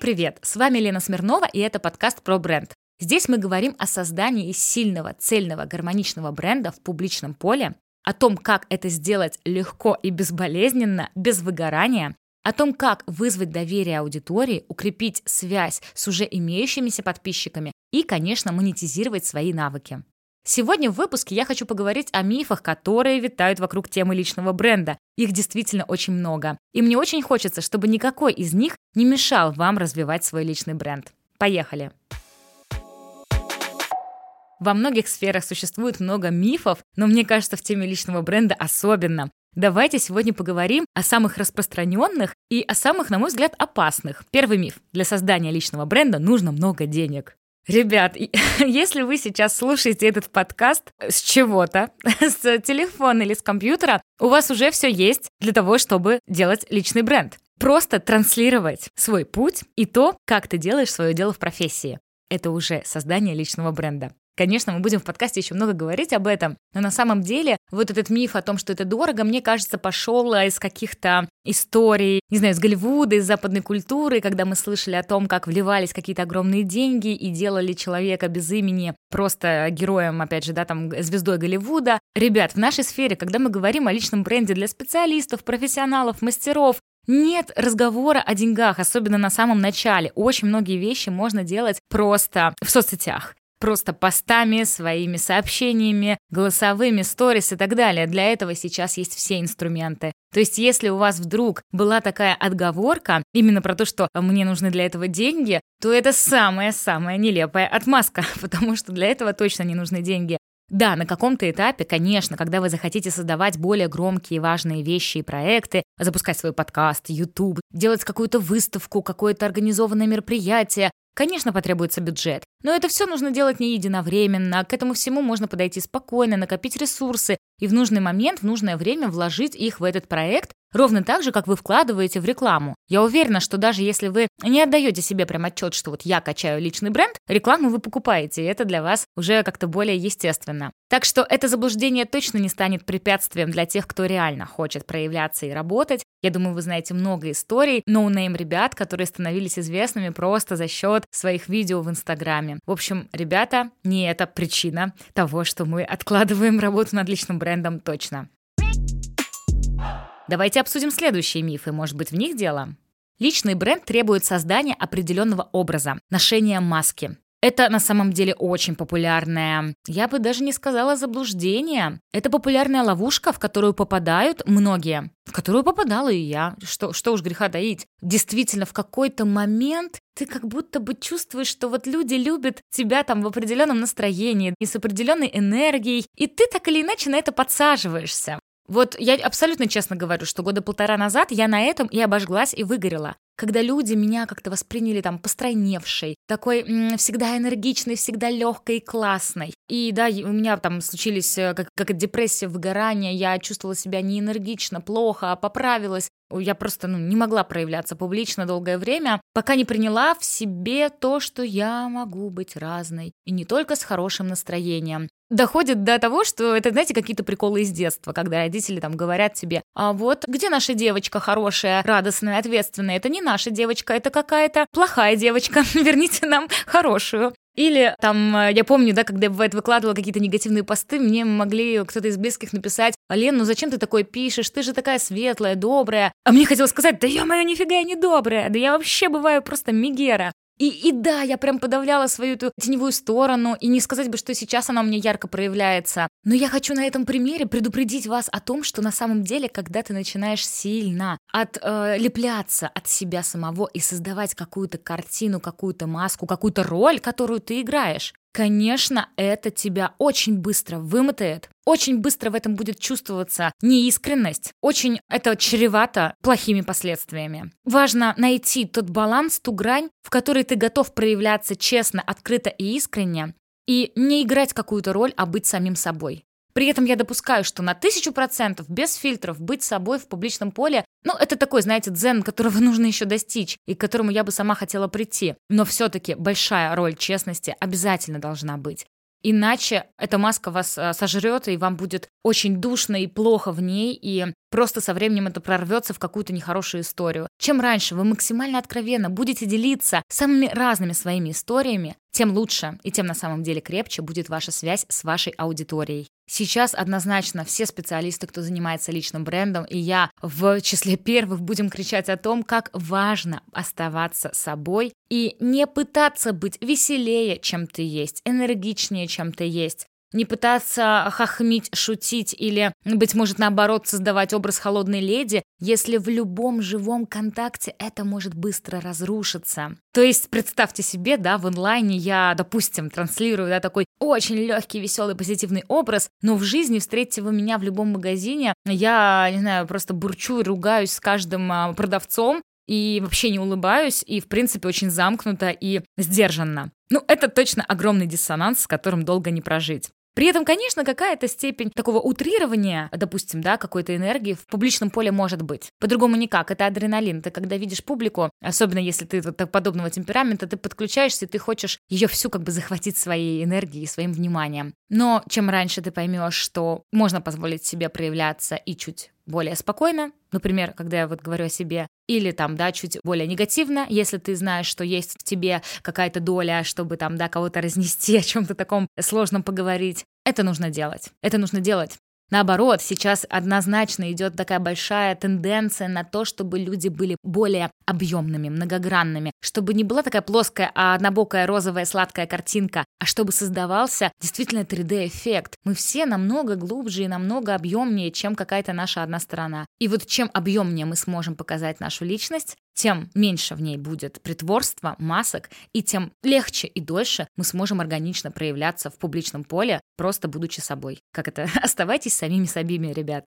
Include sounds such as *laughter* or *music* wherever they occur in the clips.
привет! С вами Лена Смирнова, и это подкаст про бренд. Здесь мы говорим о создании сильного, цельного, гармоничного бренда в публичном поле, о том, как это сделать легко и безболезненно, без выгорания, о том, как вызвать доверие аудитории, укрепить связь с уже имеющимися подписчиками и, конечно, монетизировать свои навыки. Сегодня в выпуске я хочу поговорить о мифах, которые витают вокруг темы личного бренда. Их действительно очень много. И мне очень хочется, чтобы никакой из них не мешал вам развивать свой личный бренд. Поехали! Во многих сферах существует много мифов, но мне кажется, в теме личного бренда особенно. Давайте сегодня поговорим о самых распространенных и о самых, на мой взгляд, опасных. Первый миф. Для создания личного бренда нужно много денег. Ребят, *laughs* если вы сейчас слушаете этот подкаст с чего-то, *laughs* с телефона или с компьютера, у вас уже все есть для того, чтобы делать личный бренд. Просто транслировать свой путь и то, как ты делаешь свое дело в профессии. Это уже создание личного бренда. Конечно, мы будем в подкасте еще много говорить об этом, но на самом деле вот этот миф о том, что это дорого, мне кажется, пошел из каких-то историй, не знаю, из Голливуда, из западной культуры, когда мы слышали о том, как вливались какие-то огромные деньги и делали человека без имени просто героем, опять же, да, там, звездой Голливуда. Ребят, в нашей сфере, когда мы говорим о личном бренде для специалистов, профессионалов, мастеров, нет разговора о деньгах, особенно на самом начале. Очень многие вещи можно делать просто в соцсетях просто постами, своими сообщениями, голосовыми, сторис и так далее. Для этого сейчас есть все инструменты. То есть, если у вас вдруг была такая отговорка именно про то, что мне нужны для этого деньги, то это самая-самая нелепая отмазка, *laughs* потому что для этого точно не нужны деньги. Да, на каком-то этапе, конечно, когда вы захотите создавать более громкие и важные вещи и проекты, запускать свой подкаст, YouTube, делать какую-то выставку, какое-то организованное мероприятие, Конечно, потребуется бюджет, но это все нужно делать не единовременно. К этому всему можно подойти спокойно, накопить ресурсы и в нужный момент, в нужное время вложить их в этот проект, ровно так же, как вы вкладываете в рекламу. Я уверена, что даже если вы не отдаете себе прям отчет, что вот я качаю личный бренд, рекламу вы покупаете, и это для вас уже как-то более естественно. Так что это заблуждение точно не станет препятствием для тех, кто реально хочет проявляться и работать. Я думаю, вы знаете много историй no name ребят, которые становились известными просто за счет своих видео в Инстаграме. В общем, ребята, не это причина того, что мы откладываем работу над личным брендом точно. Давайте обсудим следующие мифы, может быть, в них дело? Личный бренд требует создания определенного образа, ношения маски. Это на самом деле очень популярное, я бы даже не сказала заблуждение. Это популярная ловушка, в которую попадают многие, в которую попадала и я. Что, что уж греха таить. Действительно, в какой-то момент ты как будто бы чувствуешь, что вот люди любят тебя там в определенном настроении и с определенной энергией, и ты так или иначе на это подсаживаешься. Вот я абсолютно честно говорю, что года полтора назад я на этом и обожглась, и выгорела когда люди меня как-то восприняли там постройневшей, такой м- всегда энергичной, всегда легкой и классной. И да, у меня там случились э, как, как депрессия, выгорание, я чувствовала себя не энергично, плохо, а поправилась. Я просто ну, не могла проявляться публично долгое время, пока не приняла в себе то, что я могу быть разной. И не только с хорошим настроением, доходит до того, что это, знаете, какие-то приколы из детства, когда родители там говорят тебе, а вот где наша девочка хорошая, радостная, ответственная, это не наша девочка, это какая-то плохая девочка, *laughs* верните нам хорошую. Или там, э, я помню, да, когда я бывает выкладывала какие-то негативные посты, мне могли кто-то из близких написать, Лен, ну зачем ты такое пишешь? Ты же такая светлая, добрая. А мне хотелось сказать, да я моя нифига я не добрая, да я вообще бываю просто мигера. И, и да, я прям подавляла свою эту теневую сторону, и не сказать бы, что сейчас она у меня ярко проявляется. Но я хочу на этом примере предупредить вас о том, что на самом деле, когда ты начинаешь сильно отлепляться э, от себя самого и создавать какую-то картину, какую-то маску, какую-то роль, которую ты играешь, Конечно, это тебя очень быстро вымотает, очень быстро в этом будет чувствоваться неискренность, очень это чревато плохими последствиями. Важно найти тот баланс, ту грань, в которой ты готов проявляться честно, открыто и искренне, и не играть какую-то роль, а быть самим собой. При этом я допускаю, что на тысячу процентов без фильтров быть собой в публичном поле, ну, это такой, знаете, дзен, которого нужно еще достичь, и к которому я бы сама хотела прийти. Но все-таки большая роль честности обязательно должна быть. Иначе эта маска вас э, сожрет, и вам будет очень душно и плохо в ней, и просто со временем это прорвется в какую-то нехорошую историю. Чем раньше вы максимально откровенно будете делиться самыми разными своими историями, тем лучше и тем на самом деле крепче будет ваша связь с вашей аудиторией. Сейчас однозначно все специалисты, кто занимается личным брендом, и я в числе первых будем кричать о том, как важно оставаться собой и не пытаться быть веселее, чем ты есть, энергичнее, чем ты есть, не пытаться хохмить, шутить или, быть может, наоборот, создавать образ холодной леди, если в любом живом контакте это может быстро разрушиться. То есть представьте себе, да, в онлайне я, допустим, транслирую да, такой очень легкий, веселый, позитивный образ, но в жизни встретите вы меня в любом магазине, я, не знаю, просто бурчу ругаюсь с каждым а, продавцом, и вообще не улыбаюсь, и, в принципе, очень замкнуто и сдержанно. Ну, это точно огромный диссонанс, с которым долго не прожить. При этом, конечно, какая-то степень такого утрирования, допустим, да, какой-то энергии в публичном поле может быть. По-другому никак. Это адреналин. Ты когда видишь публику, особенно если ты вот так подобного темперамента, ты подключаешься, и ты хочешь ее всю как бы захватить своей энергией, своим вниманием. Но чем раньше ты поймешь, что можно позволить себе проявляться и чуть более спокойно, например, когда я вот говорю о себе, или там, да, чуть более негативно, если ты знаешь, что есть в тебе какая-то доля, чтобы там, да, кого-то *laughs* разнести, о чем-то таком сложном поговорить. Это нужно делать. Это нужно делать. Наоборот, сейчас однозначно идет такая большая тенденция на то, чтобы люди были более объемными, многогранными, чтобы не была такая плоская, а однобокая розовая сладкая картинка, а чтобы создавался действительно 3D-эффект. Мы все намного глубже и намного объемнее, чем какая-то наша одна сторона. И вот чем объемнее мы сможем показать нашу личность, тем меньше в ней будет притворства, масок, и тем легче и дольше мы сможем органично проявляться в публичном поле, просто будучи собой. Как это? *laughs* Оставайтесь самими собими, ребят.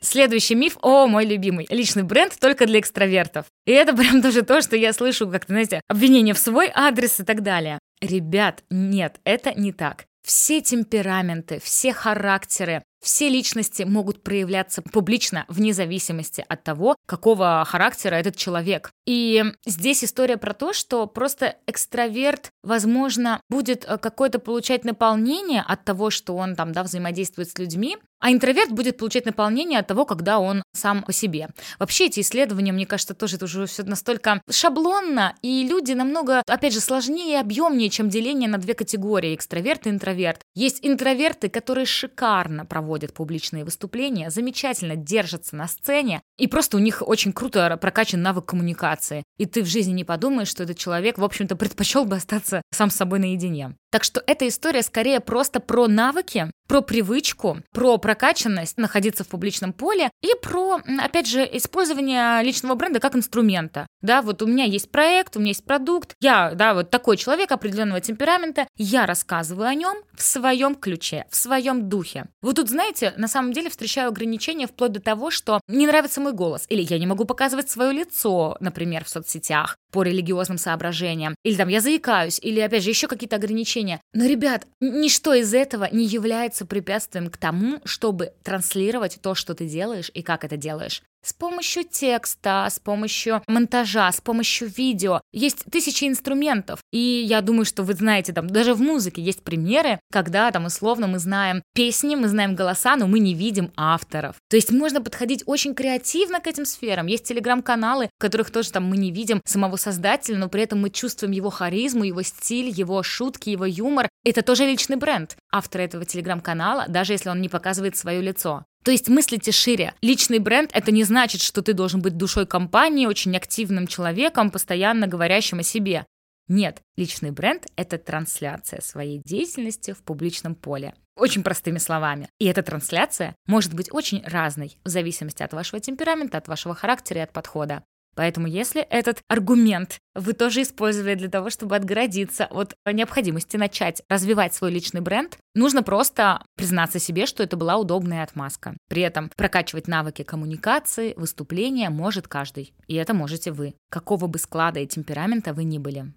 Следующий миф, о, мой любимый, личный бренд только для экстравертов. И это прям тоже то, что я слышу, как-то, знаете, обвинения в свой адрес и так далее. Ребят, нет, это не так. Все темпераменты, все характеры, все личности могут проявляться публично вне зависимости от того, какого характера этот человек. И здесь история про то, что просто экстраверт, возможно, будет э, какое-то получать наполнение от того, что он там, да, взаимодействует с людьми, а интроверт будет получать наполнение от того, когда он сам по себе. Вообще эти исследования, мне кажется, тоже это уже все настолько шаблонно, и люди намного, опять же, сложнее и объемнее, чем деление на две категории, экстраверт и интроверт. Есть интроверты, которые шикарно проводят публичные выступления, замечательно держатся на сцене, и просто у них очень круто прокачан навык коммуникации. И ты в жизни не подумаешь, что этот человек, в общем-то, предпочел бы остаться сам с собой наедине. Так что эта история скорее просто про навыки, про привычку, про прокачанность находиться в публичном поле и про, опять же, использование личного бренда как инструмента. Да, вот у меня есть проект, у меня есть продукт, я, да, вот такой человек определенного темперамента, я рассказываю о нем в своем ключе, в своем духе. Вот тут, знаете, на самом деле встречаю ограничения вплоть до того, что не нравится мой голос, или я не могу показывать свое лицо, например, в соцсетях по религиозным соображениям, или там я заикаюсь, или, опять же, еще какие-то ограничения. Но, ребят, ничто из этого не является препятствием к тому, чтобы транслировать то, что ты делаешь и как это делаешь с помощью текста, с помощью монтажа, с помощью видео. Есть тысячи инструментов. И я думаю, что вы знаете, там даже в музыке есть примеры, когда там условно мы знаем песни, мы знаем голоса, но мы не видим авторов. То есть можно подходить очень креативно к этим сферам. Есть телеграм-каналы, в которых тоже там мы не видим самого создателя, но при этом мы чувствуем его харизму, его стиль, его шутки, его юмор. Это тоже личный бренд автора этого телеграм-канала, даже если он не показывает свое лицо. То есть мыслите шире. Личный бренд — это не значит, что ты должен быть душой компании, очень активным человеком, постоянно говорящим о себе. Нет, личный бренд — это трансляция своей деятельности в публичном поле. Очень простыми словами. И эта трансляция может быть очень разной в зависимости от вашего темперамента, от вашего характера и от подхода. Поэтому если этот аргумент вы тоже использовали для того, чтобы отгородиться от необходимости начать развивать свой личный бренд, нужно просто признаться себе, что это была удобная отмазка. При этом прокачивать навыки коммуникации, выступления может каждый. И это можете вы, какого бы склада и темперамента вы ни были.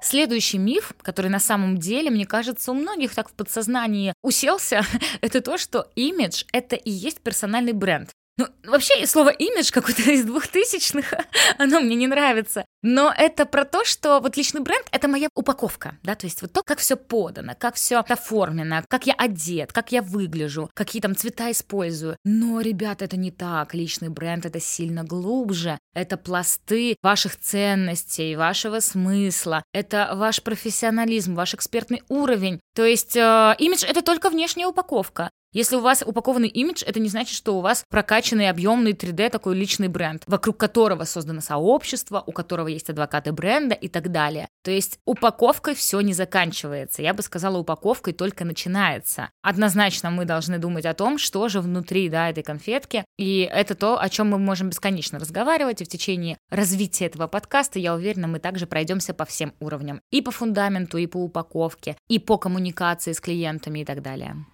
Следующий миф, который на самом деле, мне кажется, у многих так в подсознании уселся, *laughs* это то, что имидж — это и есть персональный бренд. Ну, вообще, слово «имидж» какое-то из двухтысячных, *laughs* оно мне не нравится. Но это про то, что вот личный бренд — это моя упаковка, да, то есть вот то, как все подано, как все оформлено, как я одет, как я выгляжу, какие там цвета использую. Но, ребята, это не так. Личный бренд — это сильно глубже. Это пласты ваших ценностей, вашего смысла. Это ваш профессионализм, ваш экспертный уровень. То есть э, имидж — это только внешняя упаковка. Если у вас упакованный имидж, это не значит, что у вас прокачанный, объемный 3D такой личный бренд, вокруг которого создано сообщество, у которого есть адвокаты бренда и так далее. То есть упаковкой все не заканчивается. Я бы сказала, упаковкой только начинается. Однозначно мы должны думать о том, что же внутри да, этой конфетки. И это то, о чем мы можем бесконечно разговаривать. И в течение развития этого подкаста, я уверена, мы также пройдемся по всем уровням. И по фундаменту, и по упаковке, и по коммуникации с клиентами и так далее.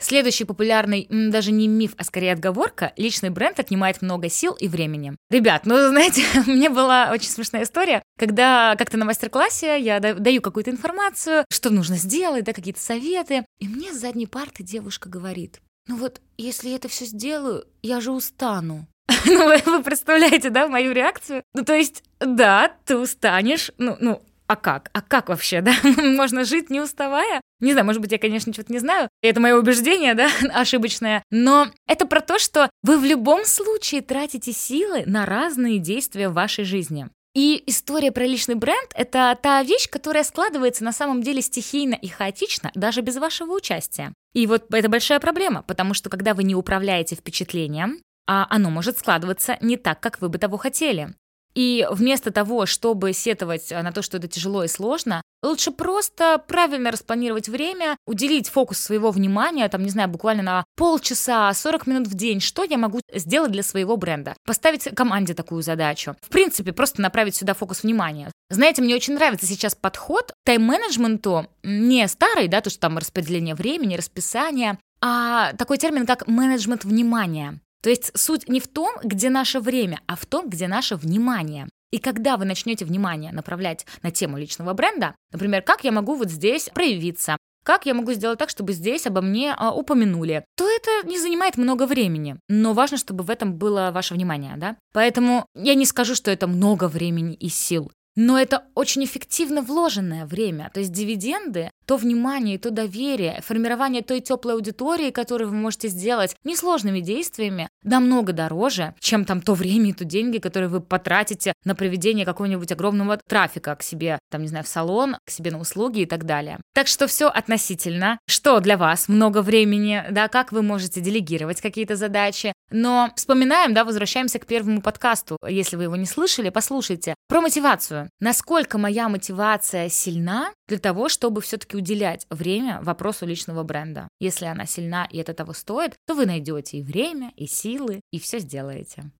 Следующий популярный, даже не миф, а скорее отговорка, личный бренд отнимает много сил и времени. Ребят, ну, знаете, *laughs* у меня была очень смешная история, когда как-то на мастер-классе я даю какую-то информацию, что нужно сделать, да, какие-то советы, и мне с задней парты девушка говорит, ну вот, если я это все сделаю, я же устану. *laughs* Ну, вы представляете, да, мою реакцию? Ну, то есть, да, ты устанешь, ну, ну, а как? А как вообще, да? *laughs* Можно жить не уставая? Не знаю, может быть, я, конечно, что-то не знаю. Это мое убеждение, да, *laughs* ошибочное. Но это про то, что вы в любом случае тратите силы на разные действия в вашей жизни. И история про личный бренд — это та вещь, которая складывается на самом деле стихийно и хаотично, даже без вашего участия. И вот это большая проблема, потому что когда вы не управляете впечатлением, а оно может складываться не так, как вы бы того хотели. И вместо того, чтобы сетовать на то, что это тяжело и сложно, лучше просто правильно распланировать время, уделить фокус своего внимания, там, не знаю, буквально на полчаса, 40 минут в день, что я могу сделать для своего бренда. Поставить команде такую задачу. В принципе, просто направить сюда фокус внимания. Знаете, мне очень нравится сейчас подход тайм-менеджменту, не старый, да, то, что там распределение времени, расписание, а такой термин, как менеджмент внимания. То есть суть не в том, где наше время, а в том, где наше внимание. И когда вы начнете внимание направлять на тему личного бренда, например, как я могу вот здесь проявиться, как я могу сделать так, чтобы здесь обо мне а, упомянули, то это не занимает много времени. Но важно, чтобы в этом было ваше внимание, да? Поэтому я не скажу, что это много времени и сил. Но это очень эффективно вложенное время. То есть дивиденды, то внимание, то доверие, формирование той теплой аудитории, которую вы можете сделать несложными действиями, намного дороже, чем там то время и то деньги, которые вы потратите на проведение какого-нибудь огромного трафика к себе, там, не знаю, в салон, к себе на услуги и так далее. Так что все относительно. Что для вас много времени, да, как вы можете делегировать какие-то задачи. Но вспоминаем, да, возвращаемся к первому подкасту. Если вы его не слышали, послушайте. Про мотивацию насколько моя мотивация сильна для того, чтобы все-таки уделять время вопросу личного бренда. Если она сильна и это того стоит, то вы найдете и время, и силы, и все сделаете.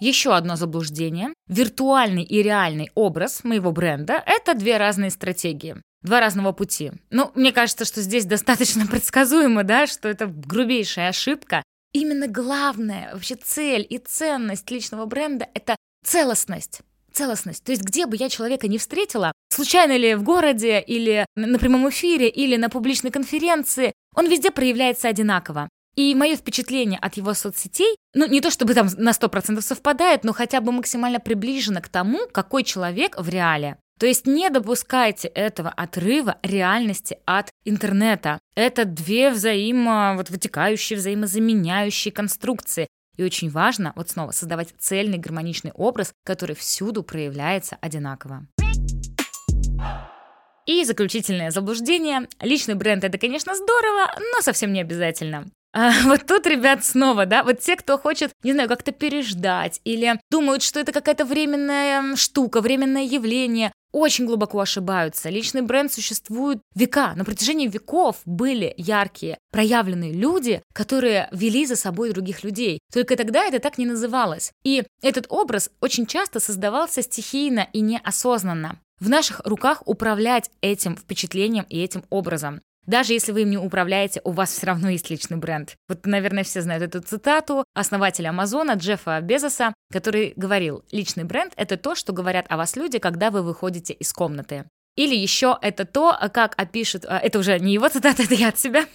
Еще одно заблуждение. Виртуальный и реальный образ моего бренда – это две разные стратегии. Два разного пути. Ну, мне кажется, что здесь достаточно *laughs* предсказуемо, да, что это грубейшая ошибка. Именно главная вообще цель и ценность личного бренда – это целостность. Целостность. То есть где бы я человека не встретила, случайно ли в городе, или на прямом эфире, или на публичной конференции, он везде проявляется одинаково. И мое впечатление от его соцсетей, ну не то чтобы там на 100% совпадает, но хотя бы максимально приближено к тому, какой человек в реале. То есть не допускайте этого отрыва реальности от интернета. Это две взаимо, вот, вытекающие, взаимозаменяющие конструкции. И очень важно, вот снова, создавать цельный гармоничный образ, который всюду проявляется одинаково. И заключительное заблуждение. Личный бренд это, конечно, здорово, но совсем не обязательно. А *laughs* вот тут, ребят, снова, да, вот те, кто хочет, не знаю, как-то переждать или думают, что это какая-то временная штука, временное явление, очень глубоко ошибаются. Личный бренд существует века. На протяжении веков были яркие, проявленные люди, которые вели за собой других людей. Только тогда это так не называлось. И этот образ очень часто создавался стихийно и неосознанно. В наших руках управлять этим впечатлением и этим образом. Даже если вы им не управляете, у вас все равно есть личный бренд. Вот, наверное, все знают эту цитату основателя Амазона Джеффа Безоса, который говорил, личный бренд — это то, что говорят о вас люди, когда вы выходите из комнаты. Или еще это то, как опишет, а, это уже не его цитата, *laughs* это я от себя,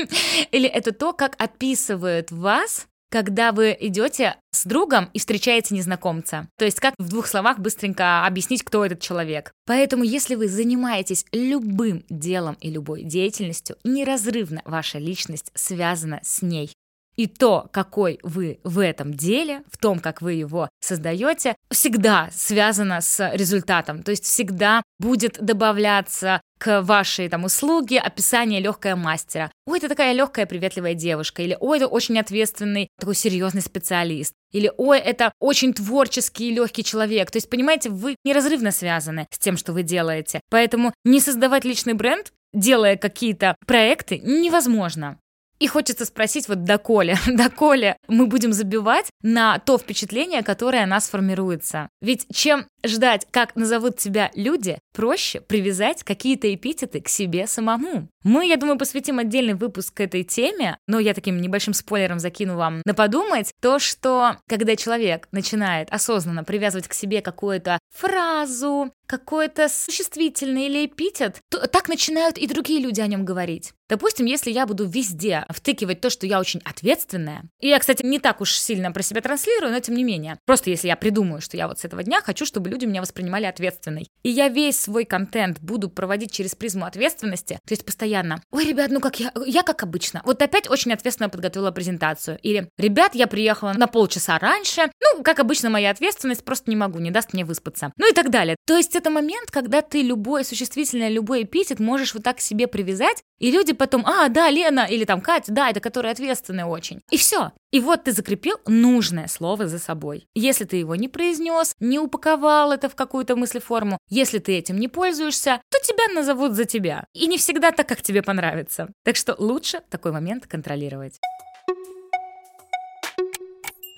или это то, как описывают вас когда вы идете с другом и встречаете незнакомца. То есть как в двух словах быстренько объяснить, кто этот человек. Поэтому если вы занимаетесь любым делом и любой деятельностью, неразрывно ваша личность связана с ней. И то, какой вы в этом деле, в том, как вы его создаете, всегда связано с результатом. То есть всегда будет добавляться к вашей там услуге описание легкая мастера. Ой, это такая легкая, приветливая девушка. Или ой, это очень ответственный, такой серьезный специалист. Или ой, это очень творческий и легкий человек. То есть, понимаете, вы неразрывно связаны с тем, что вы делаете. Поэтому не создавать личный бренд, делая какие-то проекты, невозможно. И хочется спросить, вот доколе, *laughs* доколе мы будем забивать на то впечатление, которое о нас формируется. Ведь чем ждать, как назовут тебя люди, проще привязать какие-то эпитеты к себе самому. Мы, я думаю, посвятим отдельный выпуск этой теме, но я таким небольшим спойлером закину вам на подумать, то, что когда человек начинает осознанно привязывать к себе какую-то фразу, какой-то существительный или эпитет, то так начинают и другие люди о нем говорить. Допустим, если я буду везде втыкивать то, что я очень ответственная, и я, кстати, не так уж сильно про себя транслирую, но тем не менее, просто если я придумаю, что я вот с этого дня хочу, чтобы люди меня воспринимали ответственной, и я весь свой контент буду проводить через призму ответственности, то есть постоянно, ой, ребят, ну как я, я как обычно, вот опять очень ответственно подготовила презентацию, или, ребят, я приехала на полчаса раньше, ну, как обычно, моя ответственность просто не могу, не даст мне выспаться, ну и так далее. То есть это момент, когда ты любой существительное, любой эпитет можешь вот так себе привязать, и люди потом, а, да, Лена, или там Катя, да, это которая ответственная очень. И все. И вот ты закрепил нужное слово за собой. Если ты его не произнес, не упаковал это в какую-то мыслеформу, если ты этим не пользуешься, то тебя назовут за тебя. И не всегда так, как тебе понравится. Так что лучше такой момент контролировать.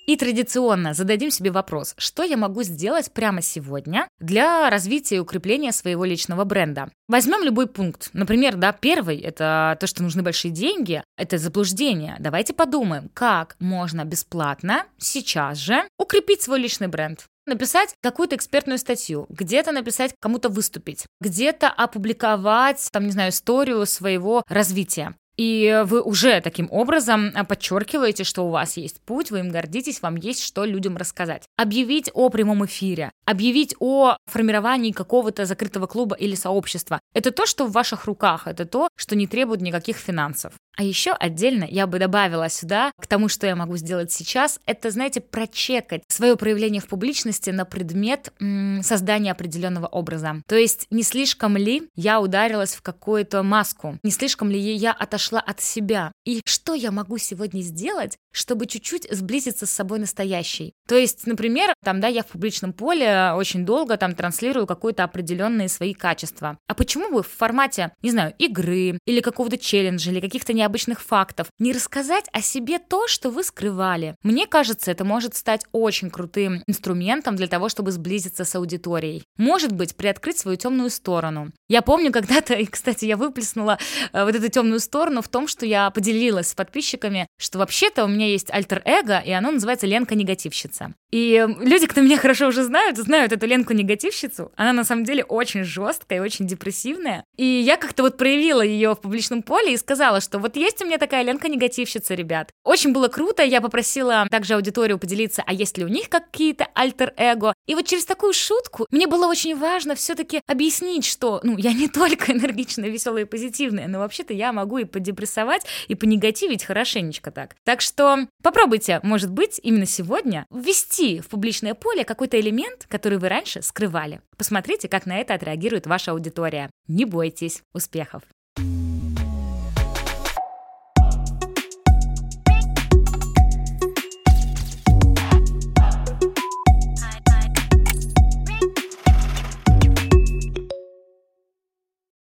И традиционно зададим себе вопрос, что я могу сделать прямо сегодня для развития и укрепления своего личного бренда. Возьмем любой пункт. Например, да, первый — это то, что нужны большие деньги, это заблуждение. Давайте подумаем, как можно бесплатно сейчас же укрепить свой личный бренд написать какую-то экспертную статью, где-то написать кому-то выступить, где-то опубликовать, там, не знаю, историю своего развития. И вы уже таким образом а, подчеркиваете, что у вас есть путь, вы им гордитесь, вам есть что людям рассказать. Объявить о прямом эфире, объявить о формировании какого-то закрытого клуба или сообщества. Это то, что в ваших руках, это то, что не требует никаких финансов. А еще отдельно я бы добавила сюда, к тому, что я могу сделать сейчас, это, знаете, прочекать свое проявление в публичности на предмет м- создания определенного образа. То есть не слишком ли я ударилась в какую-то маску, не слишком ли я отошла от себя, и что я могу сегодня сделать, чтобы чуть-чуть сблизиться с собой настоящей. То есть, например, там, да, я в публичном поле очень долго там транслирую какое-то определенные свои качества. А почему бы в формате, не знаю, игры или какого-то челленджа или каких-то необычных фактов не рассказать о себе то, что вы скрывали? Мне кажется, это может стать очень крутым инструментом для того, чтобы сблизиться с аудиторией. Может быть, приоткрыть свою темную сторону. Я помню когда-то, *laughs* и, кстати, я выплеснула э, вот эту темную сторону в том, что я поделилась с подписчиками, что вообще-то у меня есть альтер-эго, и оно называется Ленка-негативщица. И люди, кто меня хорошо уже знают, знают эту Ленку-негативщицу. Она на самом деле очень жесткая и очень депрессивная. И я как-то вот проявила ее в публичном поле и сказала, что есть у меня такая Ленка-негативщица, ребят. Очень было круто, я попросила также аудиторию поделиться, а есть ли у них какие-то альтер-эго. И вот через такую шутку мне было очень важно все-таки объяснить, что, ну, я не *laughs* только энергичная, веселая и позитивная, но вообще-то я могу и подепрессовать, и понегативить хорошенечко так. Так что попробуйте, может быть, именно сегодня ввести в публичное поле какой-то элемент, который вы раньше скрывали. Посмотрите, как на это отреагирует ваша аудитория. Не бойтесь. Успехов!